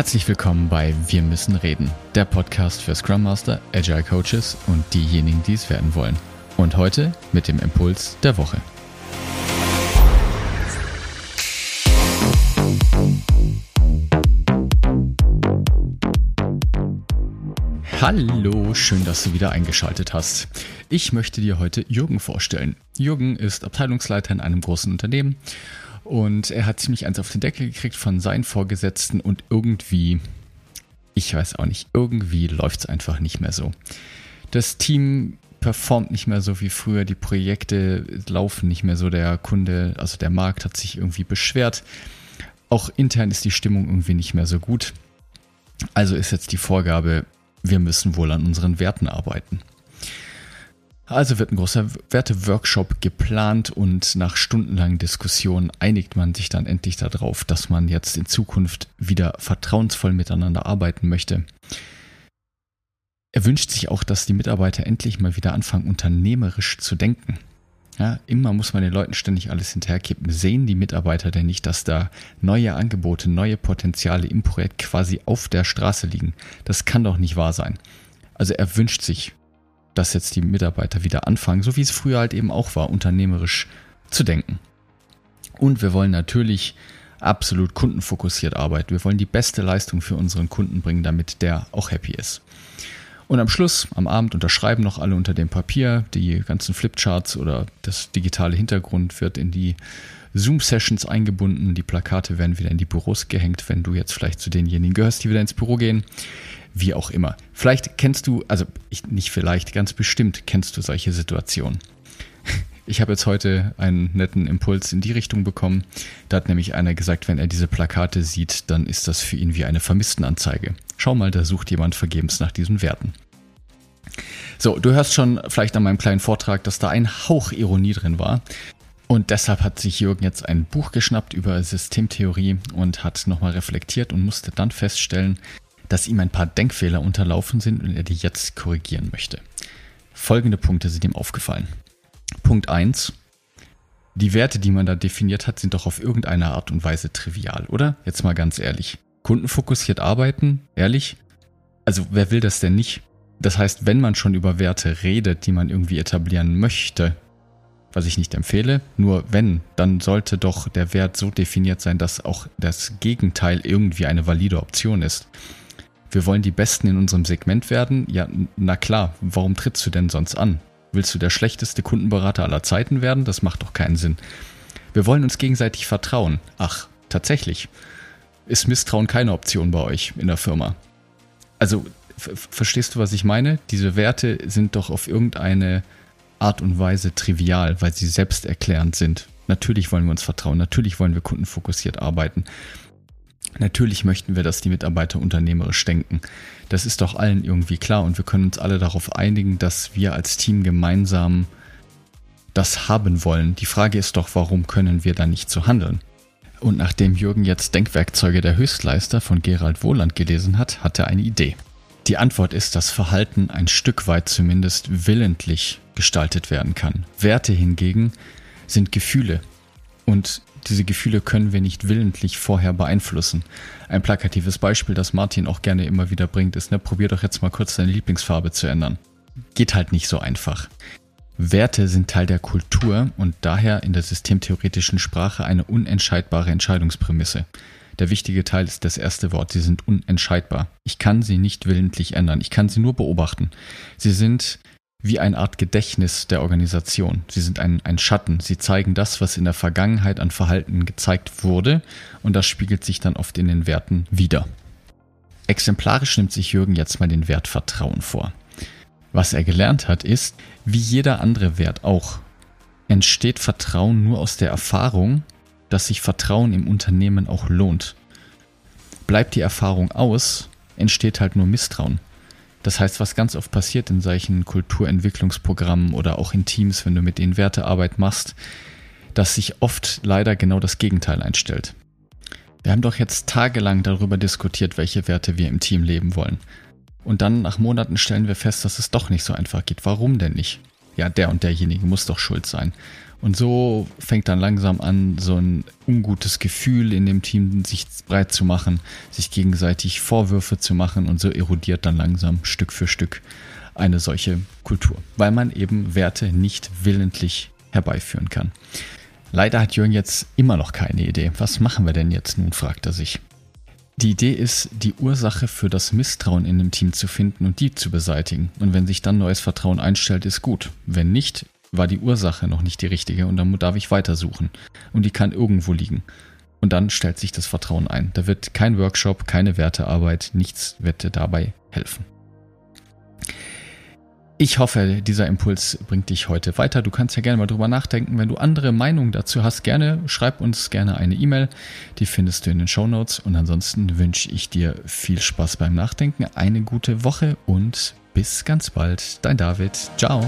Herzlich willkommen bei Wir müssen reden, der Podcast für Scrum Master, Agile Coaches und diejenigen, die es werden wollen. Und heute mit dem Impuls der Woche. Hallo, schön, dass du wieder eingeschaltet hast. Ich möchte dir heute Jürgen vorstellen. Jürgen ist Abteilungsleiter in einem großen Unternehmen und er hat ziemlich eins auf den Deckel gekriegt von seinen Vorgesetzten und irgendwie, ich weiß auch nicht, irgendwie läuft es einfach nicht mehr so. Das Team performt nicht mehr so wie früher, die Projekte laufen nicht mehr so, der Kunde, also der Markt hat sich irgendwie beschwert. Auch intern ist die Stimmung irgendwie nicht mehr so gut. Also ist jetzt die Vorgabe, wir müssen wohl an unseren Werten arbeiten. Also wird ein großer Werteworkshop geplant und nach stundenlangen Diskussionen einigt man sich dann endlich darauf, dass man jetzt in Zukunft wieder vertrauensvoll miteinander arbeiten möchte. Er wünscht sich auch, dass die Mitarbeiter endlich mal wieder anfangen, unternehmerisch zu denken. Ja, immer muss man den Leuten ständig alles hinterherkippen. Sehen die Mitarbeiter denn nicht, dass da neue Angebote, neue Potenziale im Projekt quasi auf der Straße liegen? Das kann doch nicht wahr sein. Also er wünscht sich dass jetzt die Mitarbeiter wieder anfangen, so wie es früher halt eben auch war, unternehmerisch zu denken. Und wir wollen natürlich absolut kundenfokussiert arbeiten. Wir wollen die beste Leistung für unseren Kunden bringen, damit der auch happy ist. Und am Schluss, am Abend, unterschreiben noch alle unter dem Papier. Die ganzen Flipcharts oder das digitale Hintergrund wird in die Zoom-Sessions eingebunden. Die Plakate werden wieder in die Büros gehängt, wenn du jetzt vielleicht zu denjenigen gehörst, die wieder ins Büro gehen wie auch immer. Vielleicht kennst du, also ich, nicht vielleicht, ganz bestimmt kennst du solche Situationen. Ich habe jetzt heute einen netten Impuls in die Richtung bekommen. Da hat nämlich einer gesagt, wenn er diese Plakate sieht, dann ist das für ihn wie eine Vermisstenanzeige. Schau mal, da sucht jemand vergebens nach diesen Werten. So, du hörst schon vielleicht an meinem kleinen Vortrag, dass da ein Hauch Ironie drin war. Und deshalb hat sich Jürgen jetzt ein Buch geschnappt über Systemtheorie und hat nochmal reflektiert und musste dann feststellen, dass ihm ein paar Denkfehler unterlaufen sind und er die jetzt korrigieren möchte. Folgende Punkte sind ihm aufgefallen. Punkt 1. Die Werte, die man da definiert hat, sind doch auf irgendeine Art und Weise trivial, oder? Jetzt mal ganz ehrlich. Kundenfokussiert arbeiten? Ehrlich? Also wer will das denn nicht? Das heißt, wenn man schon über Werte redet, die man irgendwie etablieren möchte, was ich nicht empfehle, nur wenn, dann sollte doch der Wert so definiert sein, dass auch das Gegenteil irgendwie eine valide Option ist wir wollen die Besten in unserem Segment werden. Ja, na klar, warum trittst du denn sonst an? Willst du der schlechteste Kundenberater aller Zeiten werden? Das macht doch keinen Sinn. Wir wollen uns gegenseitig vertrauen. Ach, tatsächlich. Ist Misstrauen keine Option bei euch in der Firma? Also, verstehst du, was ich meine? Diese Werte sind doch auf irgendeine Art und Weise trivial, weil sie selbsterklärend sind. Natürlich wollen wir uns vertrauen, natürlich wollen wir kundenfokussiert arbeiten. Natürlich möchten wir, dass die Mitarbeiter unternehmerisch denken. Das ist doch allen irgendwie klar und wir können uns alle darauf einigen, dass wir als Team gemeinsam das haben wollen. Die Frage ist doch, warum können wir da nicht so handeln? Und nachdem Jürgen jetzt Denkwerkzeuge der Höchstleister von Gerald Wohland gelesen hat, hat er eine Idee. Die Antwort ist, dass Verhalten ein Stück weit zumindest willentlich gestaltet werden kann. Werte hingegen sind Gefühle. Und diese Gefühle können wir nicht willentlich vorher beeinflussen. Ein plakatives Beispiel, das Martin auch gerne immer wieder bringt, ist, ne, probier doch jetzt mal kurz deine Lieblingsfarbe zu ändern. Geht halt nicht so einfach. Werte sind Teil der Kultur und daher in der systemtheoretischen Sprache eine unentscheidbare Entscheidungsprämisse. Der wichtige Teil ist das erste Wort. Sie sind unentscheidbar. Ich kann sie nicht willentlich ändern. Ich kann sie nur beobachten. Sie sind wie eine Art Gedächtnis der Organisation. Sie sind ein, ein Schatten. Sie zeigen das, was in der Vergangenheit an Verhalten gezeigt wurde und das spiegelt sich dann oft in den Werten wieder. Exemplarisch nimmt sich Jürgen jetzt mal den Wert Vertrauen vor. Was er gelernt hat, ist, wie jeder andere Wert auch, entsteht Vertrauen nur aus der Erfahrung, dass sich Vertrauen im Unternehmen auch lohnt. Bleibt die Erfahrung aus, entsteht halt nur Misstrauen. Das heißt, was ganz oft passiert in solchen Kulturentwicklungsprogrammen oder auch in Teams, wenn du mit denen Wertearbeit machst, dass sich oft leider genau das Gegenteil einstellt. Wir haben doch jetzt tagelang darüber diskutiert, welche Werte wir im Team leben wollen. Und dann nach Monaten stellen wir fest, dass es doch nicht so einfach geht. Warum denn nicht? Ja, der und derjenige muss doch schuld sein. Und so fängt dann langsam an, so ein ungutes Gefühl in dem Team sich breit zu machen, sich gegenseitig Vorwürfe zu machen und so erodiert dann langsam Stück für Stück eine solche Kultur, weil man eben Werte nicht willentlich herbeiführen kann. Leider hat Jürgen jetzt immer noch keine Idee. Was machen wir denn jetzt nun, fragt er sich. Die Idee ist, die Ursache für das Misstrauen in dem Team zu finden und die zu beseitigen. Und wenn sich dann neues Vertrauen einstellt, ist gut. Wenn nicht, war die Ursache noch nicht die richtige und dann darf ich weitersuchen. Und die kann irgendwo liegen. Und dann stellt sich das Vertrauen ein. Da wird kein Workshop, keine Wertearbeit, nichts wird dir dabei helfen. Ich hoffe, dieser Impuls bringt dich heute weiter. Du kannst ja gerne mal drüber nachdenken. Wenn du andere Meinungen dazu hast, gerne schreib uns gerne eine E-Mail. Die findest du in den Show Notes. Und ansonsten wünsche ich dir viel Spaß beim Nachdenken, eine gute Woche und bis ganz bald. Dein David. Ciao.